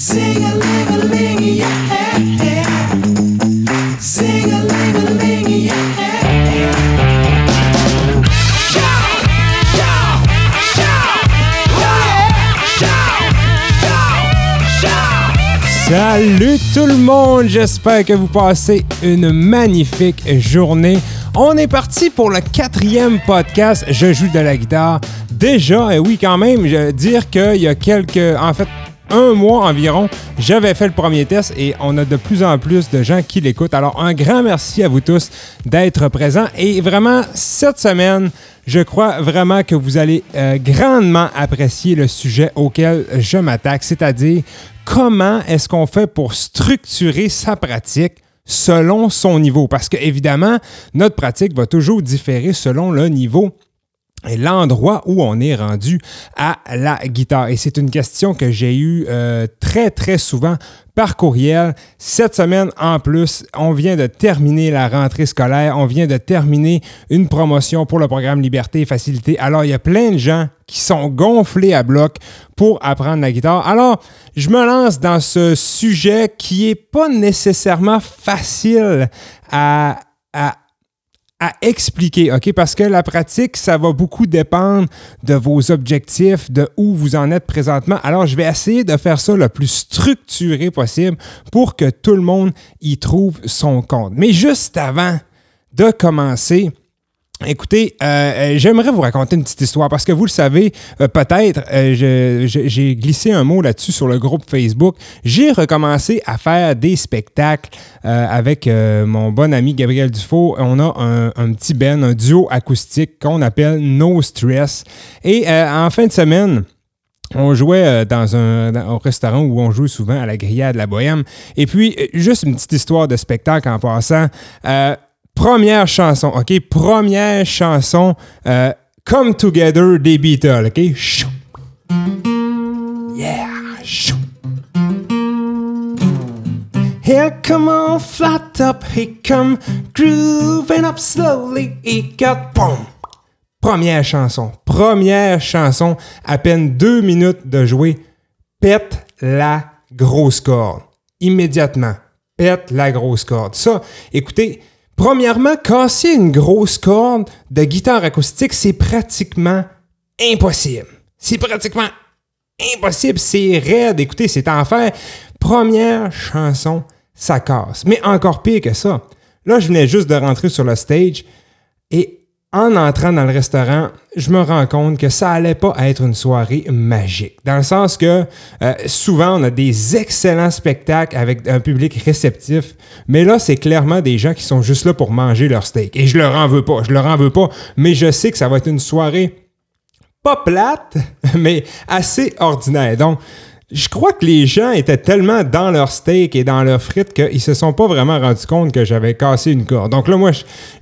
Salut tout le monde, j'espère que vous passez une magnifique journée. On est parti pour le quatrième podcast Je joue de la guitare. Déjà, et oui quand même, je veux dire qu'il y a quelques, en fait, un mois environ, j'avais fait le premier test et on a de plus en plus de gens qui l'écoutent. Alors un grand merci à vous tous d'être présents et vraiment cette semaine, je crois vraiment que vous allez euh, grandement apprécier le sujet auquel je m'attaque, c'est-à-dire comment est-ce qu'on fait pour structurer sa pratique selon son niveau? Parce que évidemment, notre pratique va toujours différer selon le niveau l'endroit où on est rendu à la guitare. Et c'est une question que j'ai eue euh, très, très souvent par courriel. Cette semaine, en plus, on vient de terminer la rentrée scolaire, on vient de terminer une promotion pour le programme Liberté et Facilité. Alors, il y a plein de gens qui sont gonflés à bloc pour apprendre la guitare. Alors, je me lance dans ce sujet qui est pas nécessairement facile à, à à expliquer, OK? Parce que la pratique, ça va beaucoup dépendre de vos objectifs, de où vous en êtes présentement. Alors, je vais essayer de faire ça le plus structuré possible pour que tout le monde y trouve son compte. Mais juste avant de commencer, Écoutez, euh, euh, j'aimerais vous raconter une petite histoire parce que vous le savez, euh, peut-être, j'ai glissé un mot là-dessus sur le groupe Facebook. J'ai recommencé à faire des spectacles avec mon bon ami Gabriel Dufault. On a un, petit ben, un duo acoustique qu'on appelle No Stress. Et en fin de semaine, on jouait dans un dans- au restaurant où on joue souvent à la grillade de la Bohème. Et puis, juste une petite histoire de spectacle en passant. Première chanson, OK? Première chanson, euh, Come Together des Beatles, OK? Yeah! Chou. Here come on, flat up, he come grooving up slowly, he got boom. Première chanson, première chanson, à peine deux minutes de jouer, pète la grosse corde. Immédiatement, pète la grosse corde. Ça, écoutez, premièrement, casser une grosse corde de guitare acoustique, c'est pratiquement impossible. C'est pratiquement impossible, c'est raide. Écoutez, c'est enfer. Première chanson, ça casse. Mais encore pire que ça. Là, je venais juste de rentrer sur le stage en entrant dans le restaurant, je me rends compte que ça allait pas être une soirée magique. Dans le sens que euh, souvent, on a des excellents spectacles avec un public réceptif, mais là, c'est clairement des gens qui sont juste là pour manger leur steak. Et je leur en veux pas, je leur en veux pas, mais je sais que ça va être une soirée pas plate, mais assez ordinaire. Donc, je crois que les gens étaient tellement dans leur steak et dans leur frites qu'ils se sont pas vraiment rendus compte que j'avais cassé une corde. Donc là, moi,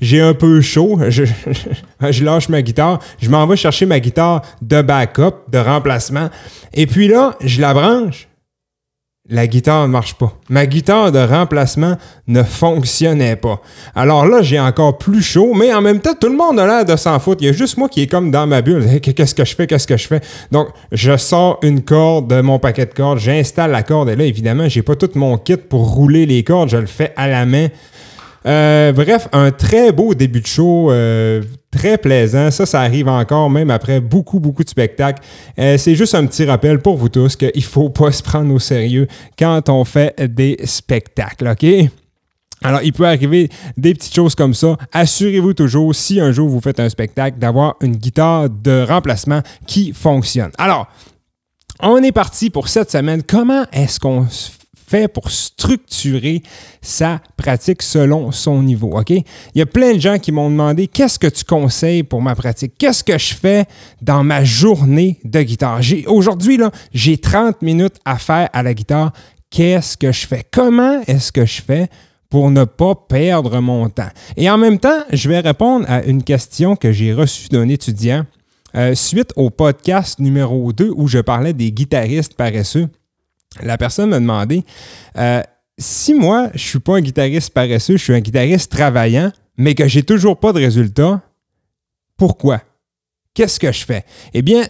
j'ai un peu chaud. Je, je lâche ma guitare. Je m'en vais chercher ma guitare de backup, de remplacement. Et puis là, je la branche. La guitare ne marche pas. Ma guitare de remplacement ne fonctionnait pas. Alors là, j'ai encore plus chaud, mais en même temps, tout le monde a l'air de s'en foutre. Il y a juste moi qui est comme dans ma bulle. Qu'est-ce que je fais? Qu'est-ce que je fais? Donc, je sors une corde de mon paquet de cordes, j'installe la corde et là, évidemment, j'ai pas tout mon kit pour rouler les cordes. Je le fais à la main. Euh, bref, un très beau début de show, euh, très plaisant. Ça, ça arrive encore, même après beaucoup, beaucoup de spectacles. Euh, c'est juste un petit rappel pour vous tous qu'il faut pas se prendre au sérieux quand on fait des spectacles, OK? Alors, il peut arriver des petites choses comme ça. Assurez-vous toujours, si un jour vous faites un spectacle, d'avoir une guitare de remplacement qui fonctionne. Alors, on est parti pour cette semaine. Comment est-ce qu'on s- fait pour structurer sa pratique selon son niveau? Il y a plein de gens qui m'ont demandé qu'est-ce que tu conseilles pour ma pratique? Qu'est-ce que je fais dans ma journée de guitare? Aujourd'hui, j'ai 30 minutes à faire à la guitare. Qu'est-ce que je fais? Comment est-ce que je fais pour ne pas perdre mon temps? Et en même temps, je vais répondre à une question que j'ai reçue d'un étudiant euh, suite au podcast numéro 2 où je parlais des guitaristes paresseux. La personne m'a demandé euh, si moi, je suis pas un guitariste paresseux, je suis un guitariste travaillant, mais que j'ai toujours pas de résultat, pourquoi? Qu'est-ce que je fais? Eh bien,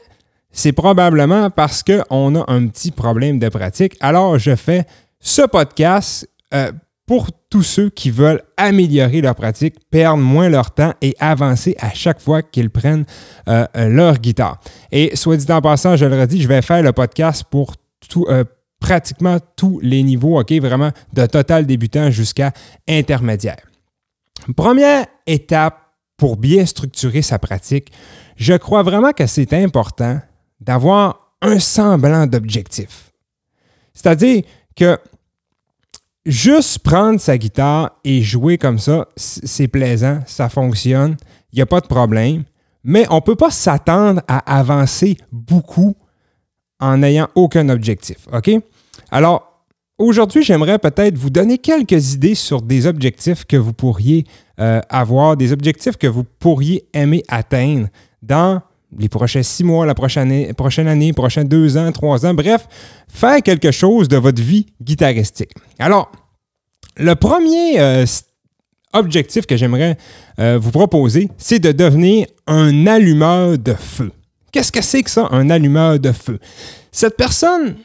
c'est probablement parce qu'on a un petit problème de pratique. Alors, je fais ce podcast euh, pour tous ceux qui veulent améliorer leur pratique, perdre moins leur temps et avancer à chaque fois qu'ils prennent euh, leur guitare. Et soit dit en passant, je le redis, je vais faire le podcast pour tout, pratiquement tous les niveaux, OK? Vraiment de total débutant jusqu'à intermédiaire. Première étape pour bien structurer sa pratique, je crois vraiment que c'est important d'avoir un semblant d'objectif. C'est-à-dire que juste prendre sa guitare et jouer comme ça, c'est plaisant, ça fonctionne, il n'y a pas de problème, mais on ne peut pas s'attendre à avancer beaucoup en n'ayant aucun objectif. OK? Alors, aujourd'hui, j'aimerais peut-être vous donner quelques idées sur des objectifs que vous pourriez euh, avoir, des objectifs que vous pourriez aimer atteindre dans les prochains six mois, la prochaine année, prochaine prochains deux ans, trois ans, bref, faire quelque chose de votre vie guitaristique. Alors, le premier euh, objectif que j'aimerais euh, vous proposer, c'est de devenir un allumeur de feu. Qu'est-ce que c'est que ça, un allumeur de feu? Cette personne,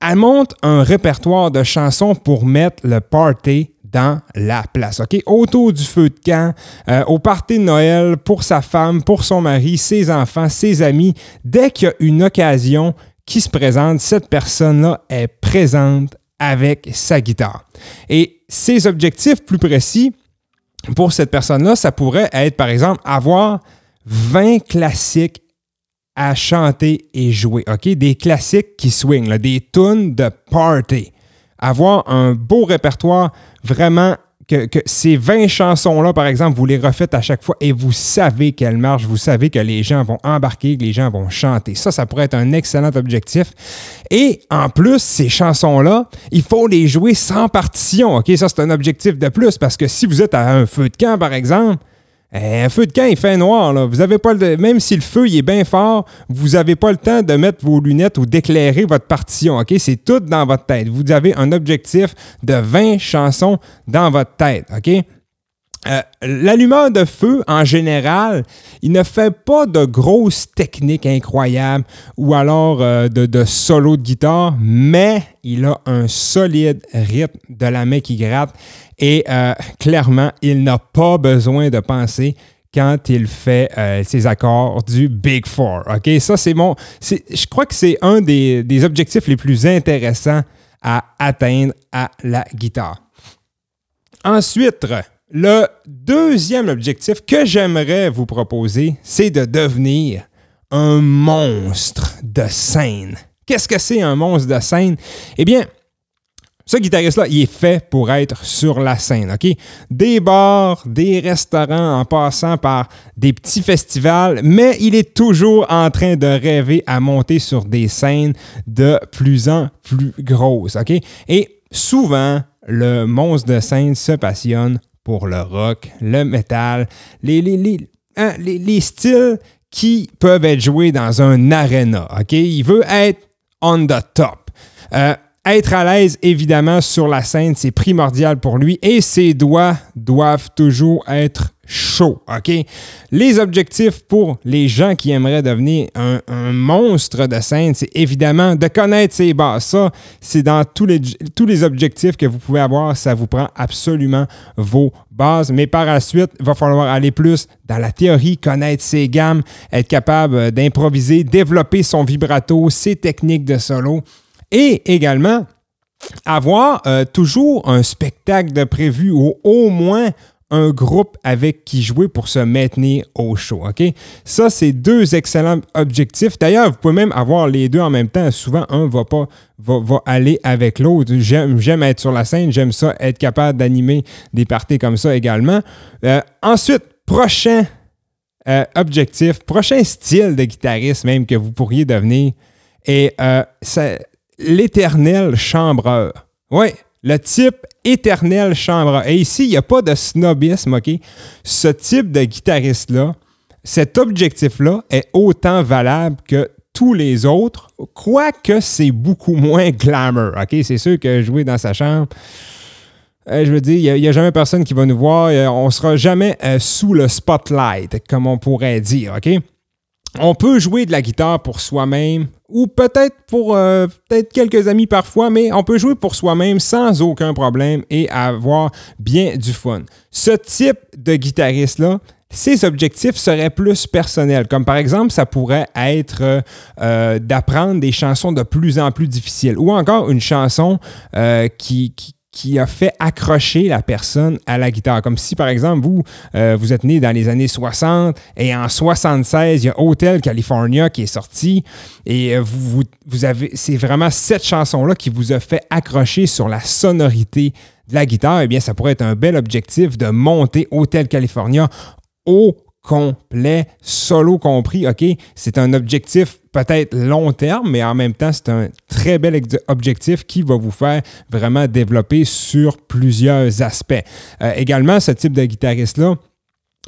elle monte un répertoire de chansons pour mettre le party dans la place, OK? Autour du feu de camp, euh, au party de Noël, pour sa femme, pour son mari, ses enfants, ses amis. Dès qu'il y a une occasion qui se présente, cette personne-là est présente avec sa guitare. Et ses objectifs plus précis pour cette personne-là, ça pourrait être, par exemple, avoir 20 classiques à chanter et jouer. OK? Des classiques qui swing, là, des tunes de party. Avoir un beau répertoire, vraiment, que, que ces 20 chansons-là, par exemple, vous les refaites à chaque fois et vous savez qu'elles marchent, vous savez que les gens vont embarquer, que les gens vont chanter. Ça, ça pourrait être un excellent objectif. Et en plus, ces chansons-là, il faut les jouer sans partition. OK? Ça, c'est un objectif de plus parce que si vous êtes à un feu de camp, par exemple, un feu de camp, il fait noir. Là. Vous avez pas le, même si le feu est bien fort, vous n'avez pas le temps de mettre vos lunettes ou d'éclairer votre partition. OK? C'est tout dans votre tête. Vous avez un objectif de 20 chansons dans votre tête. OK? Euh, L'allumeur de feu, en général, il ne fait pas de grosses techniques incroyables ou alors euh, de, solo de guitare, mais il a un solide rythme de la main qui gratte et euh, clairement, il n'a pas besoin de penser quand il fait ses accords du Big Four. OK? Ça, c'est mon. Je crois que c'est un des objectifs les plus intéressants à atteindre à la guitare. Ensuite, le deuxième objectif que j'aimerais vous proposer, c'est de devenir un monstre de scène. Qu'est-ce que c'est un monstre de scène? Eh bien, ce guitariste-là, il est fait pour être sur la scène, OK? Des bars, des restaurants, en passant par des petits festivals, mais il est toujours en train de rêver à monter sur des scènes de plus en plus grosses, OK? Et souvent, le monstre de scène se passionne pour le rock, le métal, hein, les- les styles qui peuvent être joués dans un arena, OK? Il veut être on the top. Euh, être à l'aise, évidemment, sur la scène, c'est primordial pour lui et ses doigts doivent toujours être chauds. OK? Les objectifs pour les gens qui aimeraient devenir un, monstre de scène, c'est évidemment de connaître ses bases. Ça, c'est dans tous les, objectifs que vous pouvez avoir. Ça vous prend absolument vos bases. Mais par la suite, il va falloir aller plus dans la théorie, connaître ses gammes, être capable d'improviser, développer son vibrato, ses techniques de solo. Et également, avoir euh, toujours un spectacle de prévu ou au moins un groupe avec qui jouer pour se maintenir au show. OK? Ça, c'est deux excellents objectifs. D'ailleurs, vous pouvez même avoir les deux en même temps. Souvent, un va pas va, va aller avec l'autre. J'aime, être sur la scène, j'aime ça, être capable d'animer des parties comme ça également. Euh, ensuite, prochain euh, objectif, prochain style de guitariste même que vous pourriez devenir est euh, l'éternel chambreur. Oui, le type éternel chambreur. Et ici, il n'y a pas de snobisme, OK? Ce type de guitariste-là, cet objectif-là est autant valable que tous les autres, quoique c'est beaucoup moins glamour, OK? C'est sûr que jouer dans sa chambre, euh, je veux dire, il n'y a, jamais personne qui va nous voir. euh, on ne sera jamais euh, sous le spotlight, comme on pourrait dire, OK? on peut jouer de la guitare pour soi-même ou peut-être pour euh, peut-être quelques amis parfois, mais on peut jouer pour soi-même sans aucun problème et avoir bien du fun. Ce type de guitariste-là, ses objectifs seraient plus personnels, comme par exemple, ça pourrait être euh, d'apprendre des chansons de plus en plus difficiles, ou encore une chanson euh, qui, qui a fait accrocher la personne à la guitare. Comme si, par exemple, vous, euh, vous êtes né dans les années 60 et en 76, il y a Hotel California qui est sorti et euh, vous, vous, avez, c'est vraiment cette chanson-là qui vous a fait accrocher sur la sonorité de la guitare. Eh bien, ça pourrait être un bel objectif de monter Hotel California au complet, solo compris. OK, c'est un objectif peut-être long terme, mais en même temps, c'est un très bel objectif qui va vous faire vraiment développer sur plusieurs aspects. Euh, également, ce type de guitariste-là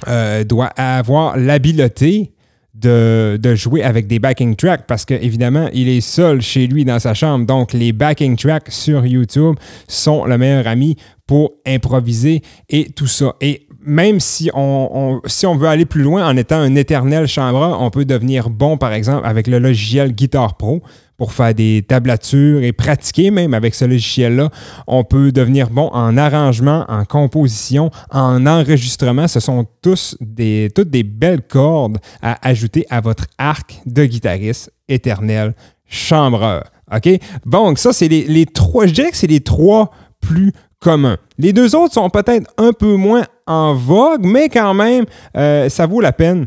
euh, doit avoir l'habileté de, de jouer avec des backing tracks parce qu'évidemment, il est seul chez lui dans sa chambre. Donc, les backing tracks sur YouTube sont le meilleur ami pour improviser et tout ça. Et même si on, si on veut aller plus loin en étant un éternel chambreur, on peut devenir bon, par exemple, avec le logiciel Guitar Pro pour faire des tablatures et pratiquer même avec ce logiciel-là. On peut devenir bon en arrangement, en composition, en enregistrement. Ce sont tous des, toutes des belles cordes à ajouter à votre arc de guitariste éternel chambreur. OK? Donc, ça, c'est les, les trois, je dirais que c'est les trois plus communs. Les deux autres sont peut-être un peu moins en vogue, mais quand même, euh, ça vaut la peine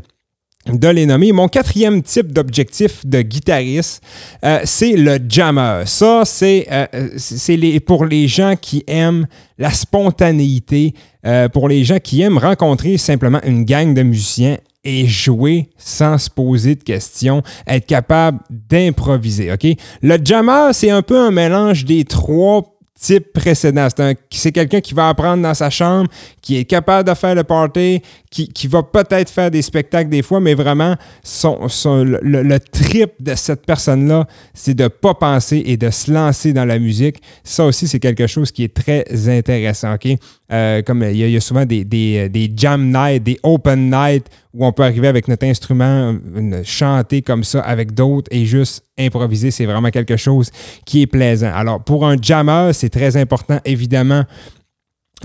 de les nommer. Mon quatrième type d'objectif de guitariste, euh, c'est le jammer. Ça, c'est euh, pour les gens qui aiment la spontanéité, euh, pour les gens qui aiment rencontrer simplement une gang de musiciens et jouer sans se poser de questions, être capable d'improviser. OK? Le jammer, c'est un peu un mélange des trois types précédents. C'est un- C'est quelqu'un qui va apprendre dans sa chambre, qui est capable de faire le party, qui, va peut-être faire des spectacles des fois, mais vraiment, le- le trip de cette personne-là, c'est de ne pas penser et de se lancer dans la musique. Ça aussi, c'est quelque chose qui est très intéressant. OK? Euh, comme il y, a- souvent des, des, des jam nights, des open nights où on peut arriver avec notre instrument, une- chanter comme ça avec d'autres et juste improviser. C'est vraiment quelque chose qui est plaisant. Alors, pour un jammer, c'est très important, évidemment,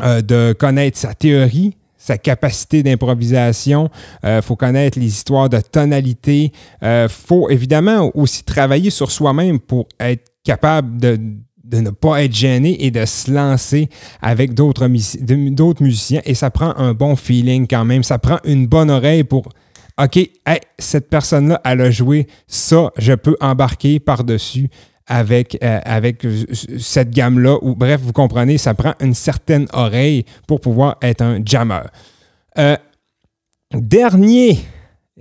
euh, de connaître sa théorie, sa capacité d'improvisation. Il faut connaître les histoires de tonalité. Il faut évidemment aussi travailler sur soi-même pour être capable de, de ne pas être gêné et de se lancer avec d'autres musiciens. Et ça prend un bon feeling quand même. Ça prend une bonne oreille pour OK, cette personne-là, elle a joué ça, je peux embarquer par-dessus avec, euh, cette gamme-là. Ou bref, vous comprenez, ça prend une certaine oreille pour pouvoir être un jammer. Euh, dernier,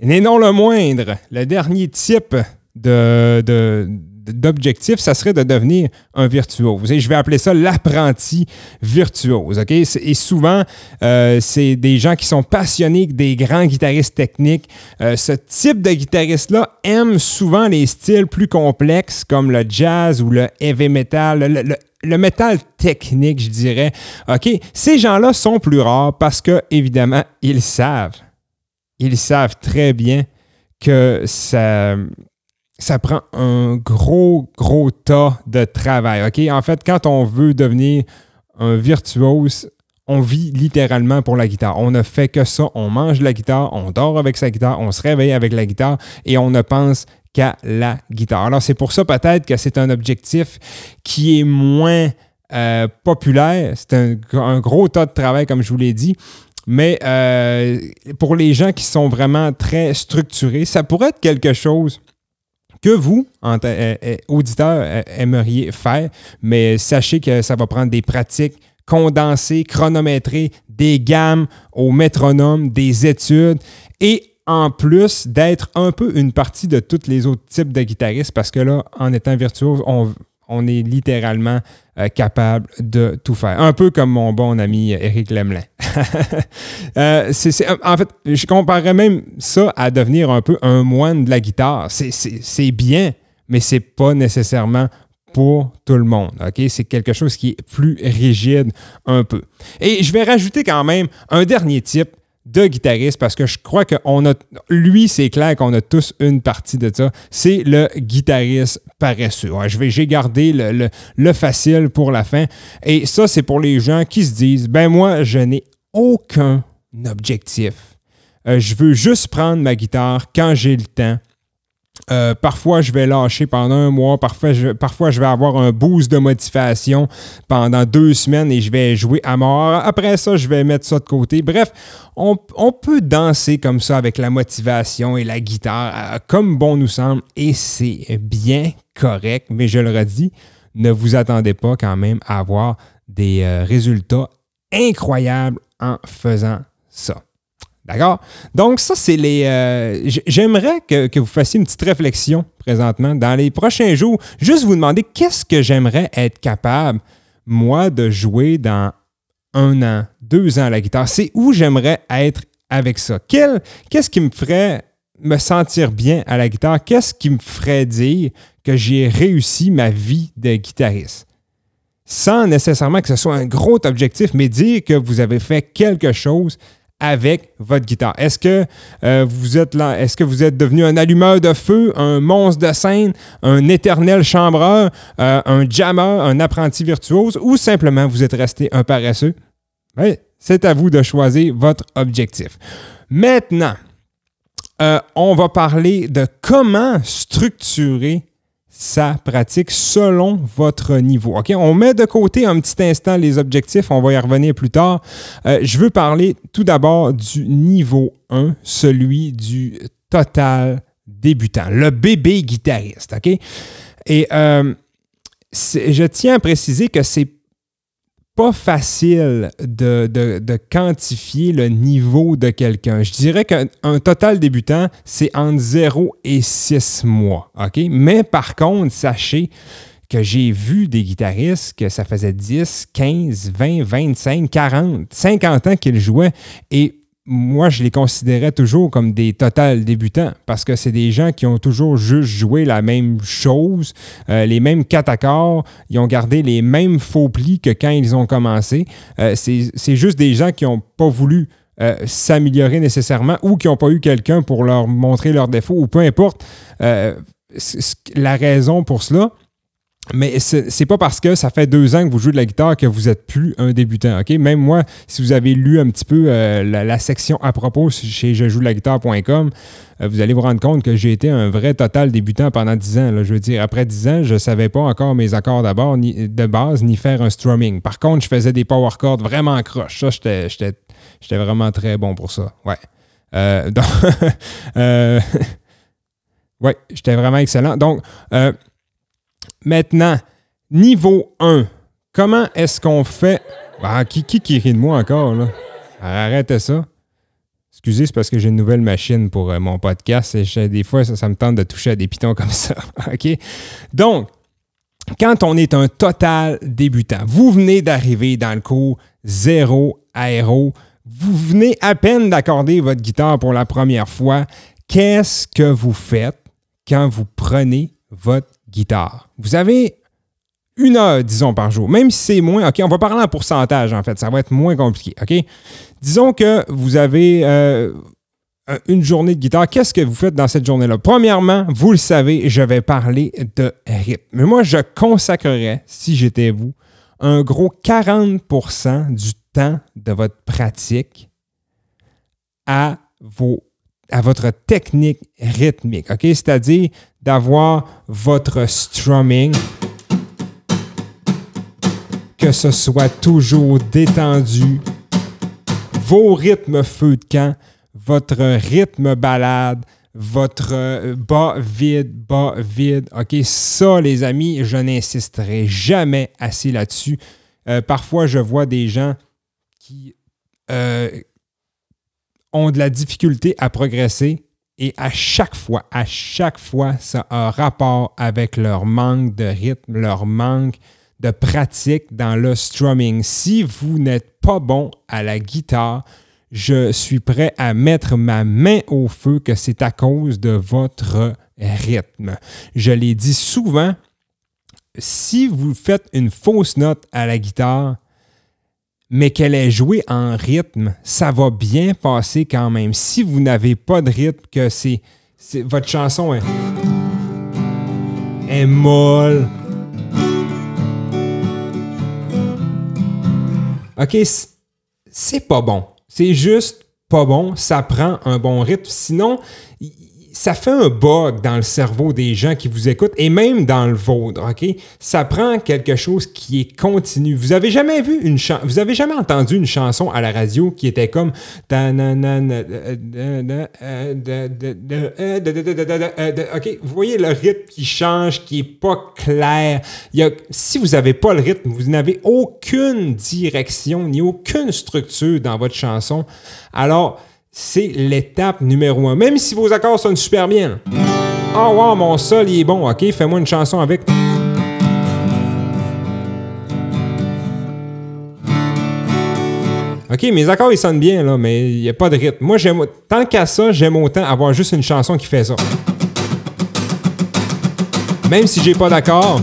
mais non le moindre, le dernier type de- d'objectif, ça serait de devenir un virtuose. Et je vais appeler ça l'apprenti virtuose. Et souvent, euh, c'est des gens qui sont passionnés, des grands guitaristes techniques. Euh, ce type de guitariste-là aime souvent les styles plus complexes comme le jazz ou le heavy metal, le, le- le métal technique, je dirais. OK? Ces gens-là sont plus rares parce que, évidemment, ils savent. Ils savent très bien que ça, ça prend un gros, gros tas de travail. OK? En fait, quand on veut devenir un virtuose, on vit littéralement pour la guitare. On ne fait que ça. On mange la guitare, on dort avec sa guitare, on se réveille avec la guitare et on ne pense qu'à la guitare. Alors, c'est pour ça peut-être que c'est un objectif qui est moins euh, populaire. C'est un, gros tas de travail, comme je vous l'ai dit. Mais euh, pour les gens qui sont vraiment très structurés, ça pourrait être quelque chose que vous, en euh, euh, auditeurs, euh, aimeriez faire, mais sachez que ça va prendre des pratiques condensées, chronométrées, des gammes au métronome, des études et en plus d'être un peu une partie de tous les autres types de guitaristes parce que là, en étant virtuose, on, on est littéralement euh, capable de tout faire. Un peu comme mon bon ami Eric Lemelin. Euh, en fait, je comparerais même ça à devenir un peu un moine de la guitare. C'est- bien, mais c'est pas nécessairement pour tout le monde. C'est quelque chose qui est plus rigide un peu. Et je vais rajouter quand même un dernier type de guitariste parce que je crois que on a, lui, c'est clair qu'on a tous une partie de ça. C'est le guitariste paresseux. Je vais, j'ai gardé le facile pour la fin. Et ça, c'est pour les gens qui se disent, ben moi, je n'ai aucun objectif. Euh, je veux juste prendre ma guitare quand j'ai le temps. Euh, parfois, je vais lâcher pendant un mois. Parfois je, parfois, je vais avoir un boost de motivation pendant deux semaines et je vais jouer à mort. Après ça, je vais mettre ça de côté. Bref, on, on peut danser comme ça avec la motivation et la guitare euh, comme bon nous semble et c'est bien correct. Mais je le redis, ne vous attendez pas quand même à avoir des euh, résultats incroyables en faisant ça. D'accord? Donc, ça, c'est les. euh, J'aimerais que, que vous fassiez une petite réflexion présentement dans les prochains jours. Juste vous demander qu'est-ce que j'aimerais être capable, moi, de jouer dans un an, deux ans à la guitare? C'est où j'aimerais être avec ça? Quel- Qu'est-ce qui me ferait me sentir bien à la guitare? Qu'est-ce qui me ferait dire que j'ai réussi ma vie de guitariste? Sans nécessairement que ce soit un gros objectif, mais dire que vous avez fait quelque chose avec votre guitare. Est-ce que euh, vous êtes là, est-ce que vous êtes devenu un allumeur de feu, un monstre de scène, un éternel chambreur, euh, un jammer, un apprenti virtuose, ou simplement vous êtes resté un paresseux? Oui, c'est à vous de choisir votre objectif. Maintenant, euh, on va parler de comment structurer sa pratique selon votre niveau. On met de côté un petit instant les objectifs, on va y revenir plus tard. Euh, je veux parler tout d'abord du niveau 1, celui du total débutant, le bébé guitariste. Et euh, je tiens à préciser que c'est pas facile de, quantifier le niveau de quelqu'un. Je dirais qu'un un total débutant, c'est entre 0 et 6 mois. Mais par contre, sachez que j'ai vu des guitaristes que ça faisait 10, 15, 20, 25, 40, 50 ans qu'ils jouaient et moi, je les considérais toujours comme des total débutants parce que c'est des gens qui ont toujours juste joué la même chose, euh, les mêmes quatre accords, ils ont gardé les mêmes faux plis que quand ils ont commencé. Euh, c'est juste des gens qui n'ont pas voulu euh, s'améliorer nécessairement ou qui n'ont pas eu quelqu'un pour leur montrer leurs défauts ou peu importe la raison pour cela. Mais c'est pas parce que ça fait deux ans que vous jouez de la guitare que vous êtes plus un débutant. ok? Même moi, si vous avez lu un petit peu euh, la, section à propos chez je joue de la guitare.com, euh, vous allez vous rendre compte que j'ai été un vrai total débutant pendant dix ans. là. Je veux dire, après dix ans, je savais pas encore mes accords ni, de base, ni faire un strumming. Par contre, je faisais des power chords vraiment croches. Ça, j'étais- vraiment très bon pour ça. Ouais. Euh, donc, ouais, j'étais vraiment excellent. Donc, Maintenant, niveau 1, comment est-ce qu'on fait? Ah, qui, qui rit de moi encore, là? Arrêtez ça. Excusez, c'est parce que j'ai une nouvelle machine pour euh, mon podcast et des fois, ça, ça me tente de toucher à des pitons comme ça. OK? Donc, quand on est un total débutant, vous venez d'arriver dans le cours zéro aéro, vous venez à peine d'accorder votre guitare pour la première fois, qu'est-ce que vous faites quand vous prenez votre guitare? Vous avez une heure, disons, par jour. Même si c'est moins, OK, on va parler en pourcentage, en fait. Ça va être moins compliqué, OK? Disons que vous avez euh, un- une journée de guitare. Qu'est-ce que vous faites dans cette journée-là? Premièrement, vous le savez, je vais parler de rythme. Mais moi, je consacrerais, si j'étais vous, un gros 40% du temps de votre pratique à, vos, à votre technique rythmique. OK? C'est-à-dire d'avoir votre strumming, que ce soit toujours détendu, vos rythmes feu de camp, votre rythme balade, votre euh, bas vide, bas vide. OK, ça, les amis, je n'insisterai jamais assez là-dessus. Euh, parfois, je vois des gens qui euh, ont de la difficulté à progresser et à chaque fois, à chaque fois, ça a un rapport avec leur manque de rythme, leur manque de pratique dans le strumming. Si vous n'êtes pas bon à la guitare, je suis prêt à mettre ma main au feu que c'est à cause de votre rythme. Je l'ai dit souvent, si vous faites une fausse note à la guitare, mais qu'elle est jouée en rythme, ça va bien passer quand même. Si vous n'avez pas de rythme, que c'est, votre chanson est, est molle. OK, c'est pas bon. C'est juste pas bon. Ça prend un bon rythme. Sinon, ça fait un bug dans le cerveau des gens qui vous écoutent et même dans le vôtre, OK? Ça prend quelque chose qui est continu. Vous avez jamais vu une chanson, vous avez jamais entendu une chanson à la radio qui était comme OK, vous voyez le rythme qui change, qui est pas clair. Il y a, si vous n'avez pas le rythme, vous n'avez aucune direction ni aucune structure dans votre chanson. Alors, c'est l'étape numéro un. Même si vos accords sonnent super bien. Ah wow, mon sol il est bon, ok, fais-moi une chanson avec. OK, mes accords, ils sonnent bien, là, mais il n'y a pas de rythme. Moi, j'aime, tant qu'à ça, j'aime autant avoir juste une chanson qui fait ça. Même si j'ai pas d'accord,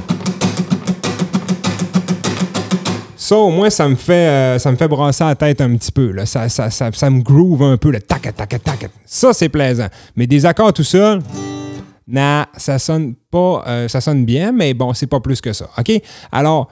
ça, au moins, ça me fait, euh, ça me fait brasser la tête un petit peu. Là. Ça, ça, ça, ça me groove un peu. Le tac, tac, tac. Ça, c'est plaisant. Mais des accords tout seul, nah, ça sonne pas. euh, ça sonne bien, mais bon, c'est pas plus que ça. OK? Alors,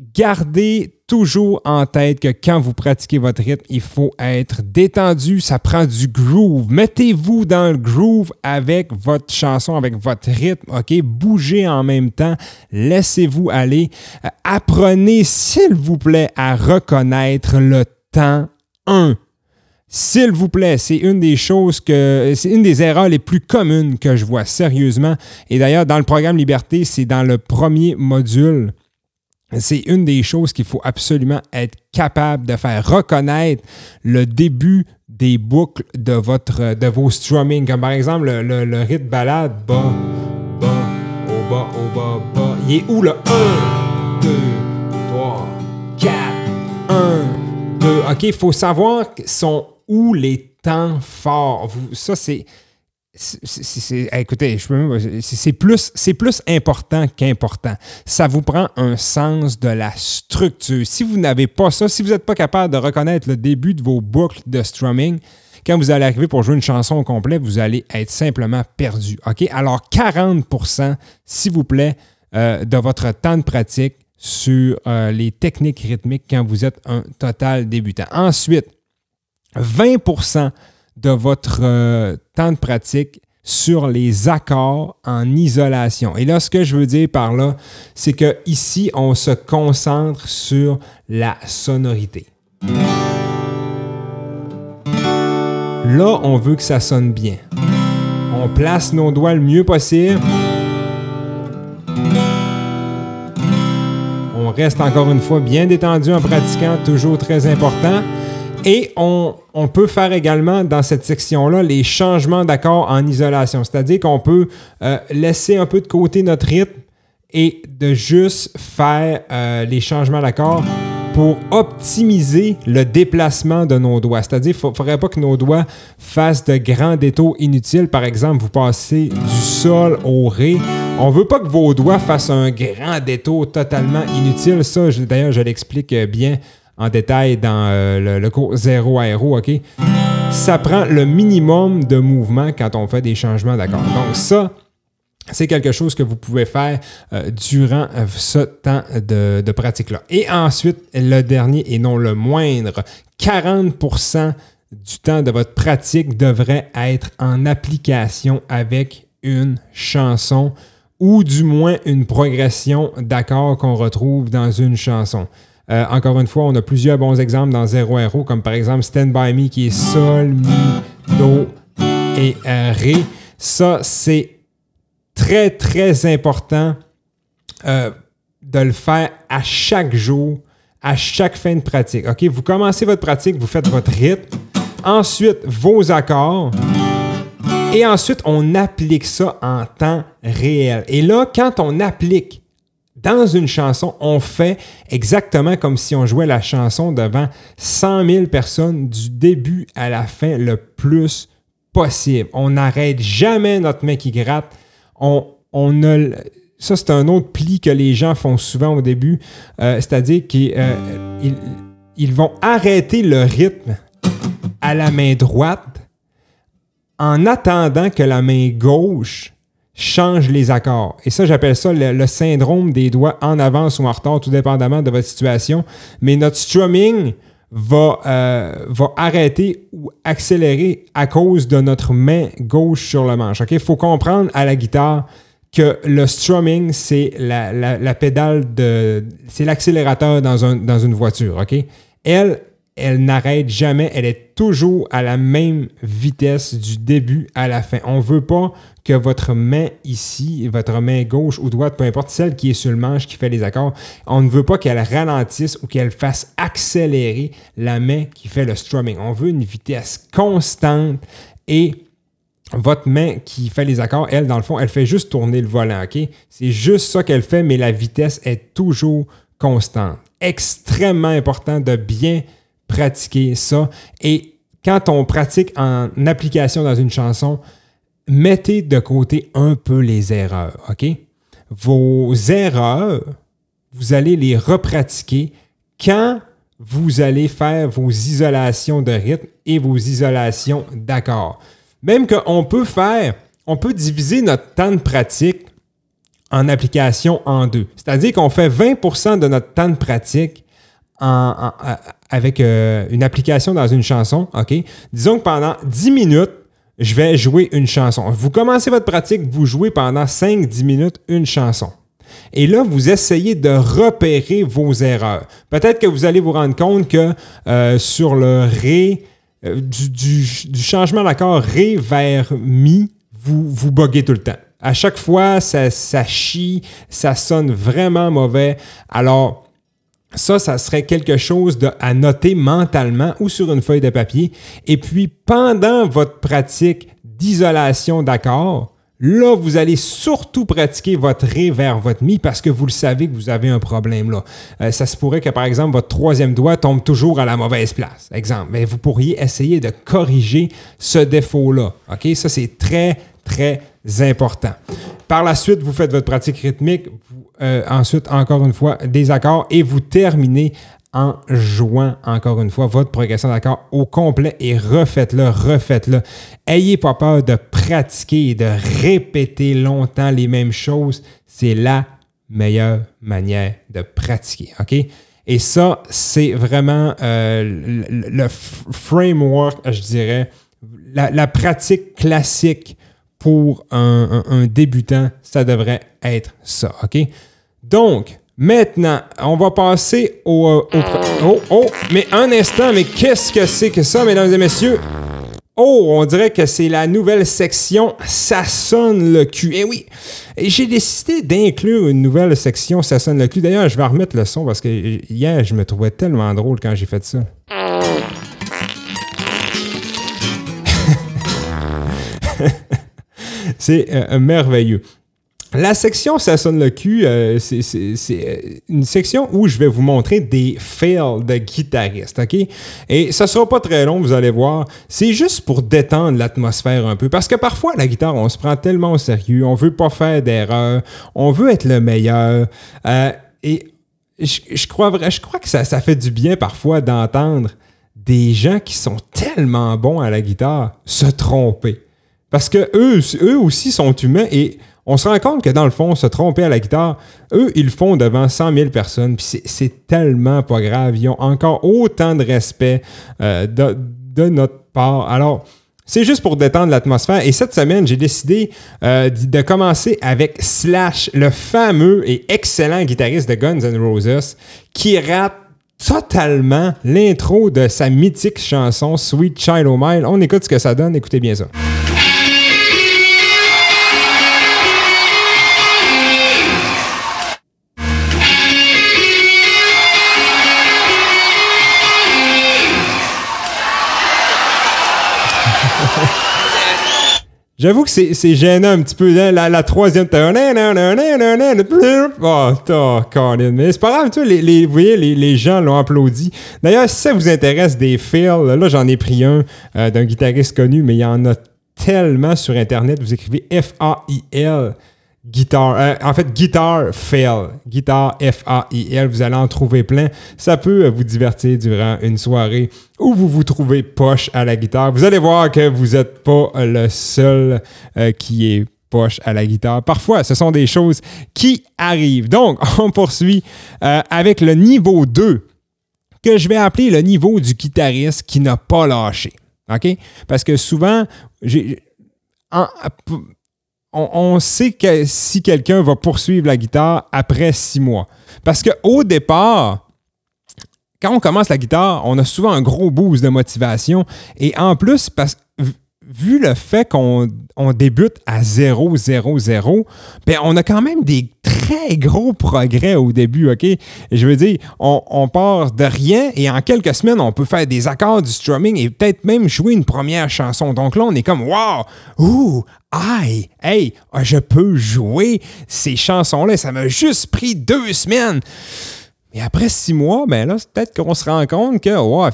gardez toujours en tête que quand vous pratiquez votre rythme, il faut être détendu, ça prend du groove. Mettez-vous dans le groove avec votre chanson, avec votre rythme, OK? Bougez en même temps, laissez-vous aller. Euh, apprenez, s'il vous plaît, à reconnaître le temps 1. S'il vous plaît, c'est une des choses que. C'est une des erreurs les plus communes que je vois sérieusement. Et d'ailleurs, dans le programme Liberté, c'est dans le premier module. C'est une des choses qu'il faut absolument être capable de faire reconnaître le début des boucles de, votre, de vos strumming. Comme par exemple le, le, rythme balade bas, bas, au bas, au bas, bas. Il est où le 1, 2, 3, 4, 1, 2. OK, il faut savoir sont où les temps forts. Vous, ça, c'est. C'est- écoutez, c'est plus, c'est plus important qu'important. Ça vous prend un sens de la structure. Si vous n'avez pas ça, si vous n'êtes pas capable de reconnaître le début de vos boucles de strumming, quand vous allez arriver pour jouer une chanson au complet, vous allez être simplement perdu. OK? Alors, 40% s'il vous plaît, euh, de votre temps de pratique sur euh, les techniques rythmiques quand vous êtes un total débutant. Ensuite, 20 de votre euh, temps de pratique sur les accords en isolation. Et là, ce que je veux dire par là, c'est que ici, on se concentre sur la sonorité. Là, on veut que ça sonne bien. On place nos doigts le mieux possible. On reste encore une fois bien détendu en pratiquant, toujours très important. Et on, peut faire également dans cette section-là les changements d'accords en isolation. C'est-à-dire qu'on peut euh, laisser un peu de côté notre rythme et de juste faire euh, les changements d'accords pour optimiser le déplacement de nos doigts. C'est-à-dire qu'il ne faudrait pas que nos doigts fassent de grands détours inutiles. Par exemple, vous passez du sol au ré. On veut pas que vos doigts fassent un grand détour totalement inutile. Ça, d'ailleurs, je l'explique euh, bien en détail dans euh, le, cours Zéro Aéro, OK? Ça prend le minimum de mouvement quand on fait des changements d'accords. Donc ça, c'est quelque chose que vous pouvez faire euh, durant euh, ce temps de, de pratique-là. Et ensuite, le dernier et non le moindre, 40% du temps de votre pratique devrait être en application avec une chanson ou du moins une progression d'accords qu'on retrouve dans une chanson. Euh, encore une fois, on a plusieurs bons exemples dans Zero Hero, comme par exemple Stand By Me qui est Sol, Mi, Do et euh, Ré. Ça, c'est très, très important euh, de le faire à chaque jour, à chaque fin de pratique. Vous commencez votre pratique, vous faites votre rythme, ensuite vos accords, et ensuite on applique ça en temps réel. Et là, quand on applique dans une chanson, on fait exactement comme si on jouait la chanson devant 100 000 personnes du début à la fin le plus possible. On n'arrête jamais notre main qui gratte. On, on a ça, c'est un autre pli que les gens font souvent au début, euh, c'est-à-dire qu'ils euh, vont arrêter le rythme à la main droite en attendant que la main gauche change les accords. Et ça, j'appelle ça le, syndrome des doigts en avance ou en retard, tout dépendamment de votre situation. Mais notre strumming va, euh, va arrêter ou accélérer à cause de notre main gauche sur le manche. Il faut comprendre à la guitare que le strumming, c'est la, pédale de. C'est l'accélérateur dans, un- dans une voiture. Elle, elle n'arrête jamais. Elle est toujours à la même vitesse du début à la fin. On ne veut pas que votre main ici, votre main gauche ou droite, peu importe celle qui est sur le manche qui fait les accords, on ne veut pas qu'elle ralentisse ou qu'elle fasse accélérer la main qui fait le strumming. On veut une vitesse constante et votre main qui fait les accords, elle, dans le fond, elle fait juste tourner le volant, OK? C'est juste ça qu'elle fait, mais la vitesse est toujours constante. Extrêmement important de bien pratiquer ça. Et quand on pratique en application dans une chanson, mettez de côté un peu les erreurs, OK? Vos erreurs, vous allez les repratiquer quand vous allez faire vos isolations de rythme et vos isolations d'accords. Même qu'on peut faire, on peut diviser notre temps de pratique en application en deux. C'est-à-dire qu'on fait 20% de notre temps de pratique en- en- avec euh, une application dans une chanson, OK? Disons que pendant 10 minutes, je vais jouer une chanson. Vous commencez votre pratique, vous jouez pendant 5-10 minutes une chanson. Et là, vous essayez de repérer vos erreurs. Peut-être que vous allez vous rendre compte que euh, sur le Ré, euh, du, du- du changement d'accord Ré vers Mi, vous, vous buguez tout le temps. À chaque fois, ça, ça chie, ça sonne vraiment mauvais. Alors, ça, ça serait quelque chose à noter mentalement ou sur une feuille de papier. Et puis, pendant votre pratique d'isolation d'accords, là, vous allez surtout pratiquer votre ré vers votre mi parce que vous le savez que vous avez un problème là. Euh, ça se pourrait que, par exemple, votre troisième doigt tombe toujours à la mauvaise place. Exemple. Mais vous pourriez essayer de corriger ce défaut-là. OK? Ça, c'est très, très important. Par la suite, vous faites votre pratique rythmique. Euh, ensuite, encore une fois, des accords et vous terminez en jouant encore une fois votre progression d'accords au complet et refaites-le, refaites-le. Ayez pas peur de pratiquer et de répéter longtemps les mêmes choses. C'est la meilleure manière de pratiquer. OK? Et ça, c'est vraiment euh, le, framework, je dirais, la pratique classique pour un, débutant, ça devrait être ça. OK? Donc, maintenant, on va passer au, euh, Oh, oh, mais un instant, mais qu'est-ce que c'est que ça, mesdames et messieurs? Oh, on dirait que c'est la nouvelle section Ça sonne le cul. Eh oui, j'ai décidé d'inclure une nouvelle section Ça sonne le cul. D'ailleurs, je vais remettre le son parce que hier, je me trouvais tellement drôle quand j'ai fait ça. C'est euh, merveilleux. La section Ça sonne le cul, euh, c'est- euh, une section où je vais vous montrer des fails de guitaristes, OK? Et ça sera pas très long, vous allez voir. C'est juste pour détendre l'atmosphère un peu. Parce que parfois, la guitare, on se prend tellement au sérieux, on veut pas faire d'erreur, on veut être le meilleur. et je, crois, je crois que ça fait du bien parfois d'entendre des gens qui sont tellement bons à la guitare se tromper. Parce que eux, eux aussi sont humains et on se rend compte que dans le fond, se tromper à la guitare, eux, ils font devant 100 000 personnes. Puis c'est- tellement pas grave. Ils ont encore autant de respect euh, de, notre part. Alors, c'est juste pour détendre l'atmosphère. Et cette semaine, j'ai décidé euh, de commencer avec Slash, le fameux et excellent guitariste de Guns N' Roses, qui rate totalement l'intro de sa mythique chanson Sweet Child O' Mine. On écoute ce que ça donne. Écoutez bien ça. J'avoue que c'est gênant un petit peu. hein, La, la troisième. Oh, t'as, Colin. Mais c'est pas grave, tu vois, les, les- vous voyez, les, les gens l'ont applaudi. D'ailleurs, si ça vous intéresse des fails, là, j'en ai pris un euh, d'un guitariste connu, mais il y en a tellement sur Internet. Vous écrivez F-A-I-L. Guitare, euh, en fait, guitar fail, guitare F-A-I-L, vous allez en trouver plein. Ça peut euh, vous divertir durant une soirée où vous vous trouvez poche à la guitare. Vous allez voir que vous n'êtes pas le seul euh, qui est poche à la guitare. Parfois, ce sont des choses qui arrivent. Donc, on poursuit euh, avec le niveau 2 que je vais appeler le niveau du guitariste qui n'a pas lâché. OK? Parce que souvent, j'ai- on, sait que si quelqu'un va poursuivre la guitare après six mois. Parce qu'au départ, quand on commence la guitare, on a souvent un gros boost de motivation. Et en plus, vu le fait qu'on on débute à 0, 0, 0, ben on a quand même des très gros progrès au début, OK? Je veux dire, on, on part de rien et en quelques semaines, on peut faire des accords du strumming et peut-être même jouer une première chanson. Donc là, on est comme, wow, ouh, aïe, hey, ah, je peux jouer ces chansons-là. Ça m'a juste pris deux semaines. Et après six mois, ben là, c'est peut-être qu'on se rend compte que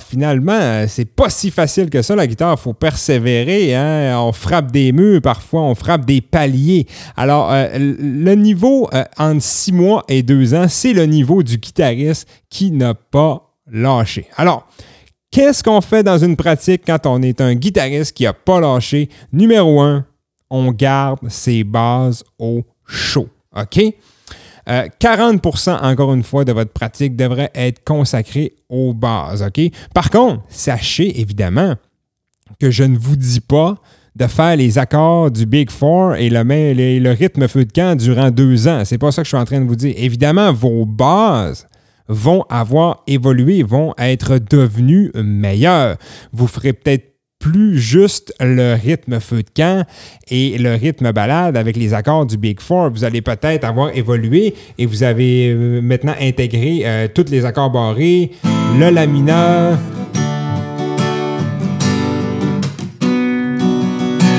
finalement, euh, c'est pas si facile que ça, la guitare. Faut persévérer. hein. On frappe des murs parfois, on frappe des paliers. Alors, euh, le niveau euh, entre six mois et deux ans, c'est le niveau du guitariste qui n'a pas lâché. Alors, qu'est-ce qu'on fait dans une pratique quand on est un guitariste qui n'a pas lâché? Numéro un, on garde ses bases au chaud. OK? Euh, 40% encore une fois de votre pratique devrait être consacré aux bases. Par contre, sachez évidemment que je ne vous dis pas de faire les accords du Big Four et le- le rythme feu de camp durant deux ans. C'est pas ça que je suis en train de vous dire. Évidemment, vos bases vont avoir évolué, vont être devenues meilleures. Vous ferez peut-être plus juste le rythme feu de camp et le rythme balade avec les accords du Big Four. Vous allez peut-être avoir évolué et vous avez euh, maintenant intégré euh, tous les accords barrés, le la mineur.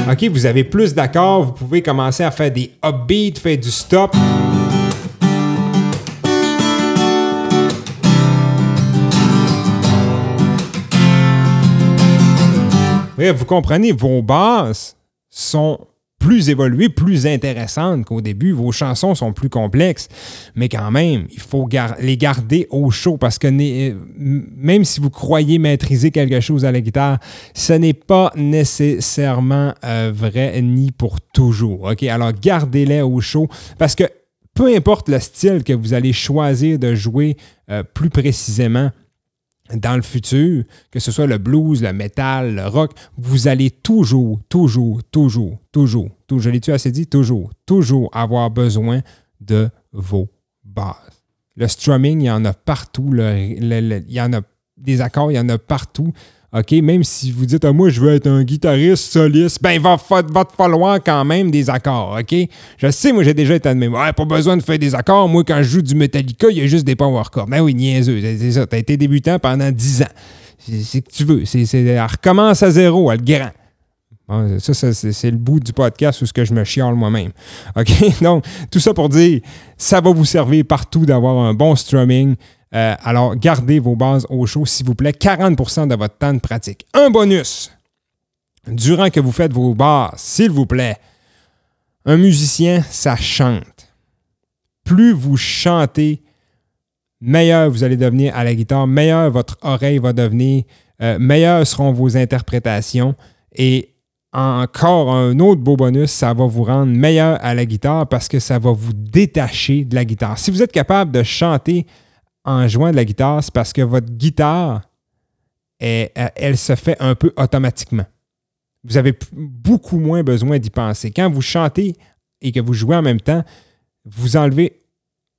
OK, vous avez plus d'accords, vous pouvez commencer à faire des upbeats, faire du stop. Vous comprenez, vos bases sont plus évoluées, plus intéressantes qu'au début. Vos chansons sont plus complexes, mais quand même, il faut les garder au chaud parce que euh, même si vous croyez maîtriser quelque chose à la guitare, ce n'est pas nécessairement euh, vrai ni pour toujours. OK? Alors, gardez-les au chaud parce que peu importe le style que vous allez choisir de jouer euh, plus précisément, dans le futur, que ce soit le blues, le metal, le rock, vous allez toujours, toujours, toujours, toujours, toujours, je l'ai-tu assez dit? Toujours, toujours avoir besoin de vos bases. Le strumming, il y en a partout. il y en a des accords, il y en a partout. OK? Même si vous dites, ah, moi, je veux être un guitariste soliste, ben, il va, te falloir quand même des accords. OK? Je sais, moi, j'ai déjà été même. Ouais, pas besoin de faire des accords. Moi, quand je joue du Metallica, il y a juste des power chords. Ben oui, niaiseux. C'est ça. Tu as été débutant pendant 10 ans. C'est c'est que tu veux. C'est, elle recommence à zéro, à le grand. Ça, c'est le bout du podcast où ce que je me chiale moi-même. OK? Donc, tout ça pour dire, ça va vous servir partout d'avoir un bon strumming. Euh, alors, gardez vos bases au chaud, s'il vous plaît. 40% de votre temps de pratique. Un bonus. Durant que vous faites vos bases, s'il vous plaît, un musicien, ça chante. Plus vous chantez, meilleur vous allez devenir à la guitare, meilleur votre oreille va devenir, euh, meilleures seront vos interprétations. Et encore un autre beau bonus, ça va vous rendre meilleur à la guitare parce que ça va vous détacher de la guitare. Si vous êtes capable de chanter en jouant de la guitare, c'est parce que votre guitare, elle, elle se fait un peu automatiquement. Vous avez beaucoup moins besoin d'y penser. Quand vous chantez et que vous jouez en même temps, vous enlevez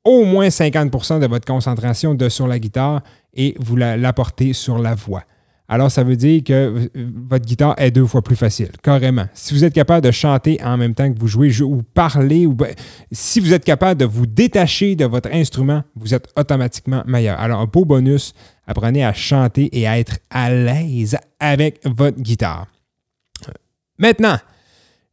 au moins 50% de votre concentration sur la guitare et vous la- l'apportez sur la voix. Alors, ça veut dire que votre guitare est deux fois plus facile, carrément. Si vous êtes capable de chanter en même temps que vous jouez jou- ou parler, ou ben, si vous êtes capable de vous détacher de votre instrument, vous êtes automatiquement meilleur. Alors, un beau bonus, apprenez à chanter et à être à l'aise avec votre guitare. Maintenant,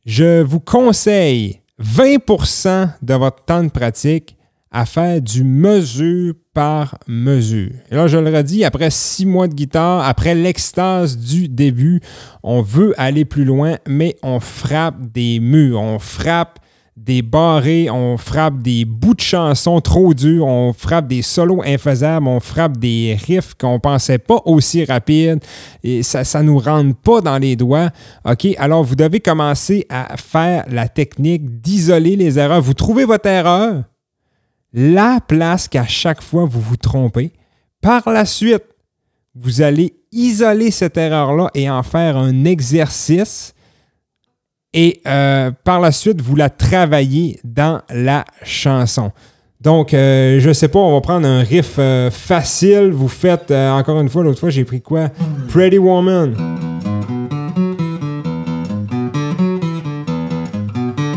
je vous conseille 20% de votre temps de pratique à faire du mesure par mesure. Et là, je le redis, après six mois de guitare, après l'extase du début, on veut aller plus loin, mais on frappe des murs, on frappe des barrés, on frappe des bouts de chansons trop durs, on frappe des solos infaisables, on frappe des riffs qu'on pensait pas aussi rapides et ça ça nous rentre pas dans les doigts. OK, alors vous devez commencer à faire la technique d'isoler les erreurs. Vous trouvez votre erreur, la place qu'à chaque fois vous vous trompez. Par la suite, vous allez isoler cette erreur-là et en faire un exercice. Et euh, par la suite, vous la travaillez dans la chanson. Donc, euh, je sais pas, on va prendre un riff euh, facile. Vous faites, euh, encore une fois, l'autre fois, j'ai pris quoi? Pretty Woman.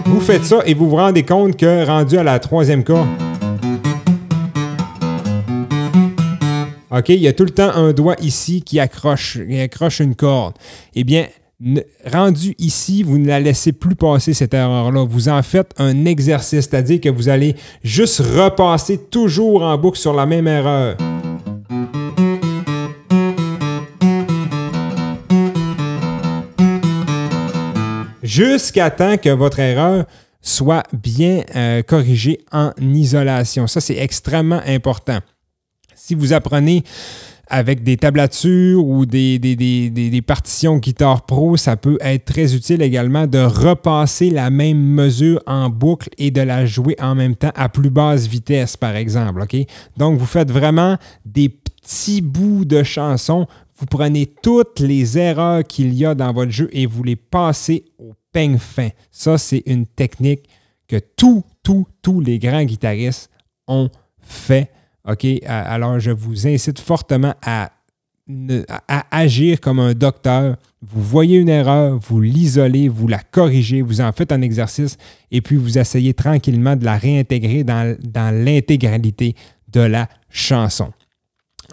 Vous faites ça et vous vous rendez compte que rendu à la troisième corde, OK, il y a tout le temps un doigt ici qui accroche, une corde. Eh bien, rendu ici, vous ne la laissez plus passer cette erreur-là. Vous en faites un exercice, c'est-à-dire que vous allez juste repasser toujours en boucle sur la même erreur. Jusqu'à temps que votre erreur soit bien euh, corrigée en isolation. Ça, c'est extrêmement important si vous apprenez avec des tablatures ou des, partitions Guitar Pro, ça peut être très utile également de repasser la même mesure en boucle et de la jouer en même temps à plus basse vitesse, par exemple. Donc, vous faites vraiment des petits bouts de chansons. Vous prenez toutes les erreurs qu'il y a dans votre jeu et vous les passez au peigne fin. Ça, c'est une technique que tous, tous, tous les grands guitaristes ont fait. OK? Alors, je vous incite fortement à- à agir comme un docteur. Vous voyez une erreur, vous l'isolez, vous la corrigez, vous en faites un exercice et puis vous essayez tranquillement de la réintégrer dans, dans l'intégralité de la chanson.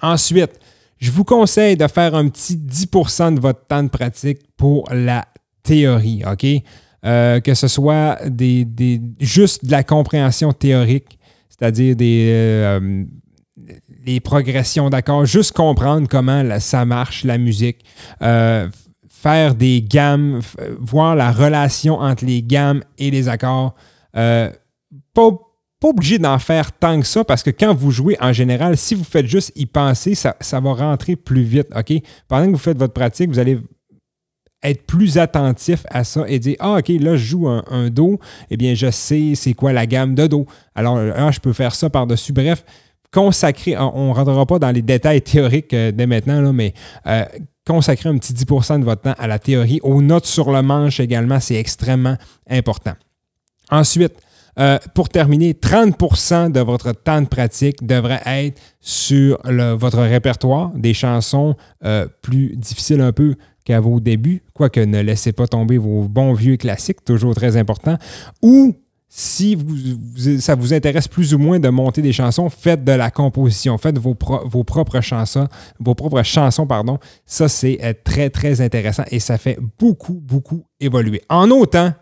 Ensuite, je vous conseille de faire un petit 10% de votre temps de pratique pour la théorie, OK? Euh, que ce soit des, des- juste de la compréhension théorique, c'est-à-dire des, euh, les progressions d'accords, juste comprendre comment ça marche, la musique, euh, faire des gammes, voir la relation entre les gammes et les accords. Euh, pas, pas obligé d'en faire tant que ça parce que quand vous jouez en général, si vous faites juste y penser, ça, ça va rentrer plus vite. Pendant que vous faites votre pratique, vous allez être plus attentif à ça et dire Ah, OK, là, je joue un, Do, eh bien, je sais c'est quoi la gamme de Do. Alors, ah, je peux faire ça par-dessus. Bref, consacrer, on ne rentrera pas dans les détails théoriques euh, dès maintenant, là, mais euh, consacrer un petit 10% de votre temps à la théorie, aux notes sur le manche également, c'est extrêmement important. Ensuite, euh, pour terminer, 30% de votre temps de pratique devrait être sur votre répertoire, des chansons plus difficiles un peu qu'à vos débuts, quoique ne laissez pas tomber vos bons vieux classiques, toujours très important, ou si ça vous intéresse plus ou moins de monter des chansons, faites de la composition, faites vos, vos propres chansons, vos propres chansons, pardon. Ça, c'est euh, très, très intéressant et ça fait beaucoup, beaucoup évoluer. En autant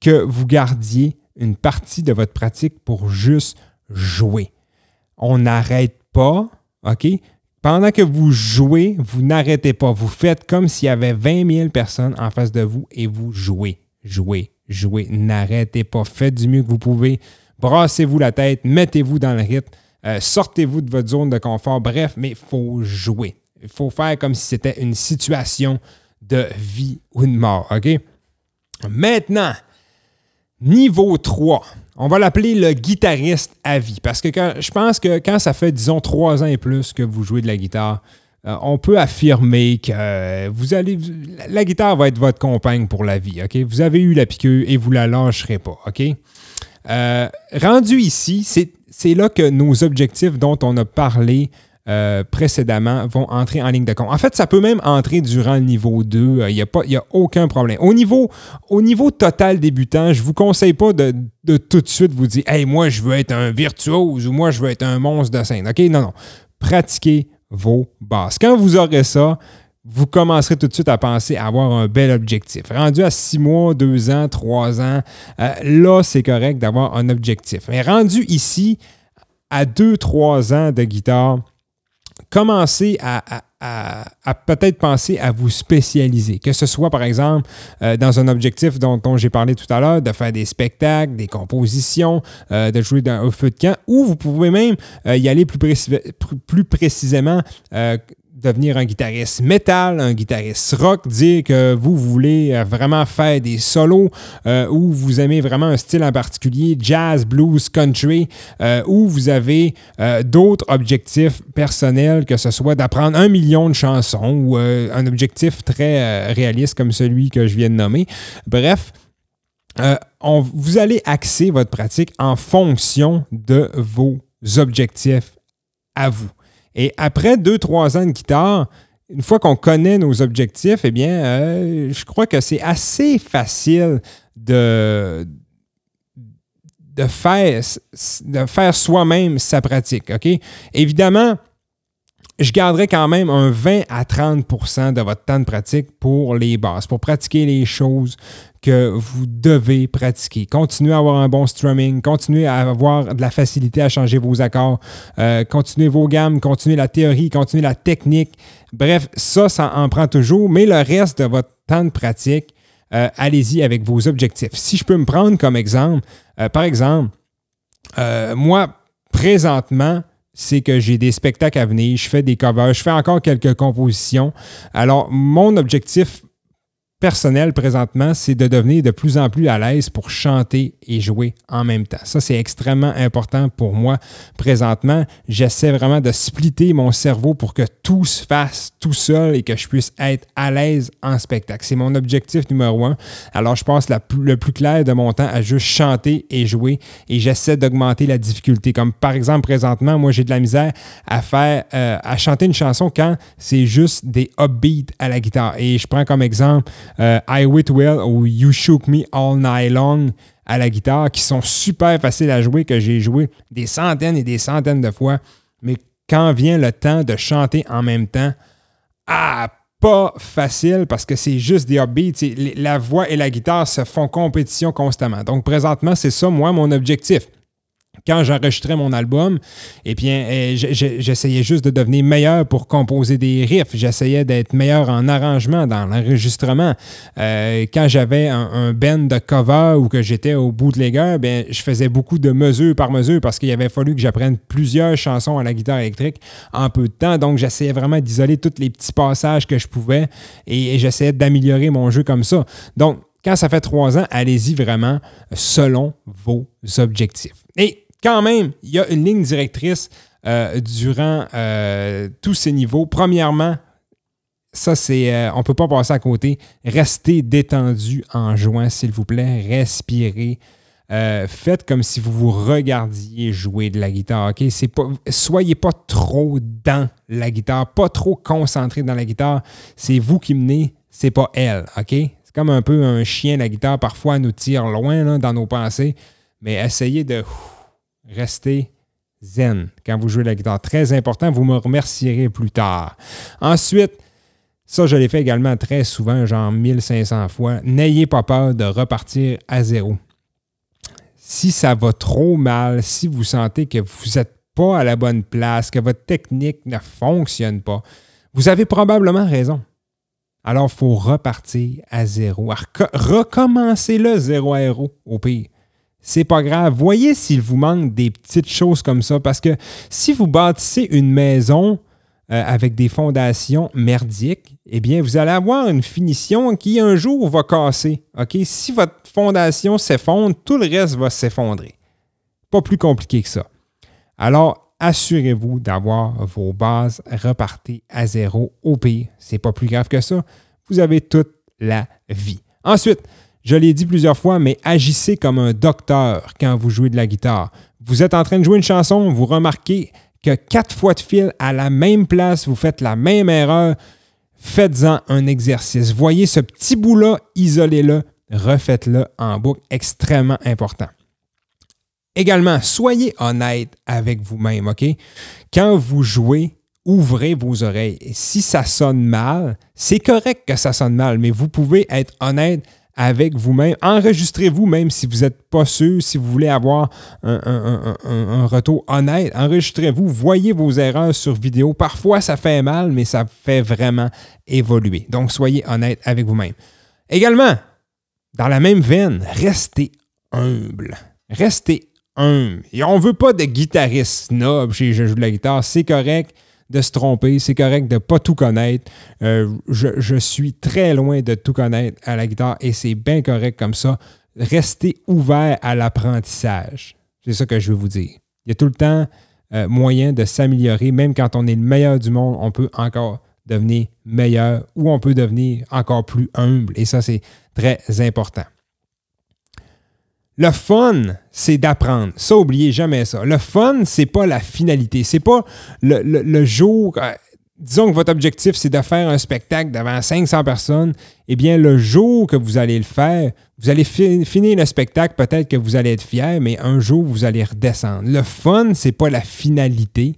que vous gardiez une partie de votre pratique pour juste jouer. On n'arrête pas, OK? Pendant que vous jouez, vous n'arrêtez pas. Vous faites comme s'il y avait 20 000 personnes en face de vous et vous jouez, jouez, jouez. N'arrêtez pas. Faites du mieux que vous pouvez. Brassez-vous la tête, mettez-vous dans le rythme, euh, sortez-vous de votre zone de confort. Bref, mais il faut jouer. Il faut faire comme si c'était une situation de vie ou de mort, OK? Maintenant, Niveau 3, on va l'appeler le guitariste à vie. Parce que je pense que quand ça fait, disons, trois ans et plus que vous jouez de la guitare, euh, on peut affirmer que euh, vous allez. la- guitare va être votre compagne pour la vie. Vous avez eu la piqûre et vous la lâcherez pas. Euh, rendu ici, c'est là que nos objectifs dont on a parlé euh, précédemment vont entrer en ligne de compte. En fait, ça peut même entrer durant le niveau 2. Il n'y a, a aucun problème. Au niveau, au niveau total débutant, je ne vous conseille pas de, de tout de suite vous dire Hey, moi, je veux être un virtuose ou moi, je veux être un monstre de scène. OK? Non, non. Pratiquez vos bases. Quand vous aurez ça, vous commencerez tout de suite à penser à avoir un bel objectif. Rendu à six mois, deux ans, trois ans, euh, là, c'est correct d'avoir un objectif. Mais rendu ici, à deux, trois ans de guitare, commencez à, peut-être penser à vous spécialiser. Que ce soit, par exemple, euh, dans un objectif dont, j'ai parlé tout à l'heure, de faire des spectacles, des compositions, euh, de jouer dans, au feu de camp, ou vous pouvez même euh, y aller plus précisément. Devenir un guitariste métal, un guitariste rock, dire que vous voulez euh, vraiment faire des solos euh, ou vous aimez vraiment un style en particulier, jazz, blues, country, euh, ou vous avez d'autres objectifs personnels, que ce soit d'apprendre un million de chansons ou un objectif très réaliste comme celui que je viens de nommer. Bref, vous allez axer votre pratique en fonction de vos objectifs à vous. Et après deux, trois ans de guitare, une fois qu'on connaît nos objectifs, eh bien, euh, je crois que c'est assez facile de, de faire, de faire soi-même sa pratique. OK? Évidemment, je garderai quand même un 20 à 30% de votre temps de pratique pour les bases, pour pratiquer les choses que vous devez pratiquer. Continuez à avoir un bon strumming, continuez à avoir de la facilité à changer vos accords, euh, continuez vos gammes, continuez la théorie, continuez la technique. Bref, ça, ça en prend toujours, mais le reste de votre temps de pratique, euh, allez-y avec vos objectifs. Si je peux me prendre comme exemple, euh, par exemple, moi, présentement, c'est que j'ai des spectacles à venir, je fais des covers, je fais encore quelques compositions. Alors, mon objectif personnel présentement, c'est de devenir de plus en plus à l'aise pour chanter et jouer en même temps. Ça, c'est extrêmement important pour moi présentement. J'essaie vraiment de splitter mon cerveau pour que tout se fasse tout seul et que je puisse être à l'aise en spectacle. C'est mon objectif numéro un. Alors, je passe le plus clair de mon temps à juste chanter et jouer et j'essaie d'augmenter la difficulté. Comme par exemple, présentement, moi, j'ai de la misère à faire, euh, à chanter une chanson quand c'est juste des upbeats à la guitare. Et je prends comme exemple euh, I Wit Well ou You Shook Me All Night Long à la guitare qui sont super faciles à jouer, que j'ai joué des centaines et des centaines de fois. Mais quand vient le temps de chanter en même temps, ah, pas facile parce que c'est juste des upbeats. La voix et la guitare se font compétition constamment. Donc, présentement, c'est ça, moi, mon objectif. Quand j'enregistrais mon album, eh bien, j- j'essayais juste de devenir meilleur pour composer des riffs. J'essayais d'être meilleur en arrangement, dans l'enregistrement. Euh, quand j'avais un, un band de cover ou que j'étais au bootlegger, bien, je faisais beaucoup de mesure par mesure parce qu'il avait fallu que j'apprenne plusieurs chansons à la guitare électrique en peu de temps. Donc, j'essayais vraiment d'isoler tous les petits passages que je pouvais et, et j'essayais d'améliorer mon jeu comme ça. Donc, quand ça fait trois ans, allez-y vraiment selon vos objectifs. Et quand même, il y a une ligne directrice euh, durant euh, tous ces niveaux. Premièrement, ça, c'est. euh, on ne peut pas passer à côté. Restez détendu en jouant, s'il vous plaît. Respirez. Faites comme si vous vous regardiez jouer de la guitare. ok? Pas, soyez pas trop dans la guitare, pas trop concentré dans la guitare. C'est vous qui menez, c'est pas elle. ok? C'est comme un peu un chien, la guitare, parfois, elle nous tire loin dans nos pensées. Mais essayez de ouf, rester zen quand vous jouez la guitare. Très important, vous me remercierez plus tard. Ensuite, ça, je l'ai fait également très souvent, genre 1500 fois. N'ayez pas peur de repartir à zéro. Si ça va trop mal, si vous sentez que vous n'êtes pas à la bonne place, que votre technique ne fonctionne pas, vous avez probablement raison. Alors, il faut repartir à zéro. Reco- Recommencez-le zéro à zéro, au pire. C'est pas grave. Voyez s'il vous manque des petites choses comme ça. Parce que si vous bâtissez une maison euh, avec des fondations merdiques, eh bien, vous allez avoir une finition qui un jour va casser. OK? Si votre fondation s'effondre, tout le reste va s'effondrer. Pas plus compliqué que ça. Alors, assurez-vous d'avoir vos bases repartées à zéro. Au pire, c'est pas plus grave que ça. Vous avez toute la vie. Ensuite, je l'ai dit plusieurs fois, mais agissez comme un docteur quand vous jouez de la guitare. Vous êtes en train de jouer une chanson, vous remarquez que quatre fois de fil à la même place, vous faites la même erreur. Faites-en un exercice. Voyez ce petit bout-là, isolez-le, refaites-le en boucle. Extrêmement important. Également, soyez honnête avec vous-même, OK? Quand vous jouez, ouvrez vos oreilles. Si ça sonne mal, c'est correct que ça sonne mal, mais vous pouvez être honnête avec vous-même. Enregistrez-vous même si vous n'êtes pas sûr, si vous voulez avoir un, retour honnête. Enregistrez-vous, voyez vos erreurs sur vidéo. Parfois, ça fait mal, mais ça fait vraiment évoluer. Donc, soyez honnête avec vous-même. Également, dans la même veine, restez humble. Restez humble. Et on ne veut pas de guitariste snob chez Je joue de la guitare. C'est correct de se tromper, c'est correct de ne pas tout connaître. Euh, je, suis très loin de tout connaître à la guitare et c'est bien correct comme ça. Restez ouvert à l'apprentissage. C'est ça que je veux vous dire. Il y a tout le temps euh, moyen de s'améliorer. Même quand on est le meilleur du monde, on peut encore devenir meilleur ou on peut devenir encore plus humble. Et ça, c'est très important. Le fun, c'est d'apprendre. Ça, oubliez jamais ça. Le fun, c'est pas la finalité. C'est pas le, jour. euh, disons que votre objectif, c'est de faire un spectacle devant 500 personnes. Eh bien, le jour que vous allez le faire, vous allez fi- finir le spectacle, peut-être que vous allez être fier, mais un jour, vous allez redescendre. Le fun, c'est pas la finalité.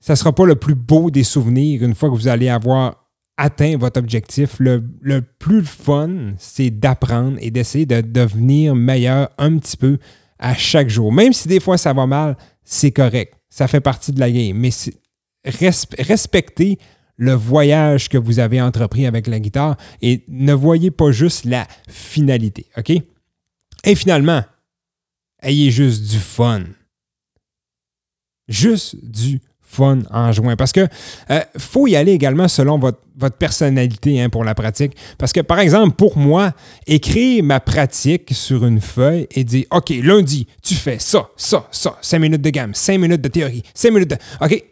Ça ne sera pas le plus beau des souvenirs une fois que vous allez avoir atteint votre objectif. Le, le plus fun, c'est d'apprendre et d'essayer de devenir meilleur un petit peu à chaque jour. Même si des fois ça va mal, c'est correct. Ça fait partie de la game. Mais respectez le voyage que vous avez entrepris avec la guitare et ne voyez pas juste la finalité. OK? Et finalement, ayez juste du fun. Juste du en juin. Parce que euh, faut y aller également selon votre, votre personnalité hein, pour la pratique. Parce que, par exemple, pour moi, écrire ma pratique sur une feuille et dire OK, lundi, tu fais ça, ça, ça, 5 minutes de gamme, 5 minutes de théorie, 5 minutes de. OK.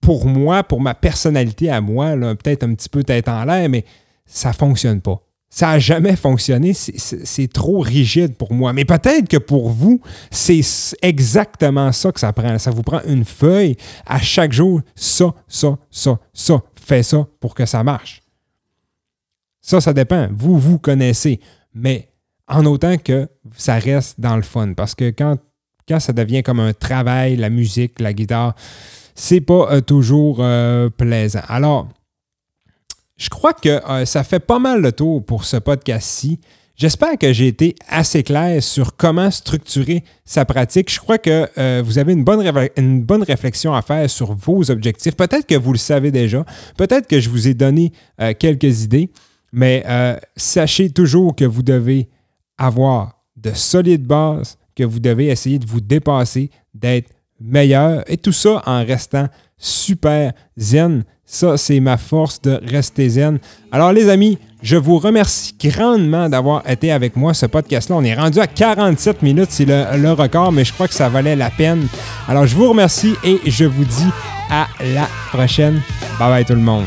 Pour moi, pour ma personnalité à moi, peut-être un petit peu tête en l'air, mais ça fonctionne pas. Ça n'a jamais fonctionné. C'est- trop rigide pour moi. Mais peut-être que pour vous, c'est exactement ça que ça prend. Ça vous prend une feuille à chaque jour. Ça, ça, ça, ça. Fais ça pour que ça marche. Ça, ça dépend. Vous, vous connaissez. Mais en autant que ça reste dans le fun. Parce que quand, quand ça devient comme un travail, la musique, la guitare, c'est pas euh, toujours euh, plaisant. Alors, je crois que euh, ça fait pas mal le tour pour ce podcast-ci. J'espère que j'ai été assez clair sur comment structurer sa pratique. Je crois que euh, vous avez une bonne, une bonne réflexion à faire sur vos objectifs. Peut-être que vous le savez déjà. Peut-être que je vous ai donné euh, quelques idées. Mais sachez toujours que vous devez avoir de solides bases, que vous devez essayer de vous dépasser, d'être meilleur. Et tout ça en restant super zen. Ça, c'est ma force de rester zen. Alors, les amis, je vous remercie grandement d'avoir été avec moi. Ce podcast-là, on est rendu à 47 minutes. C'est le, record, mais je crois que ça valait la peine. Alors, je vous remercie et je vous dis à la prochaine. Bye bye tout le monde.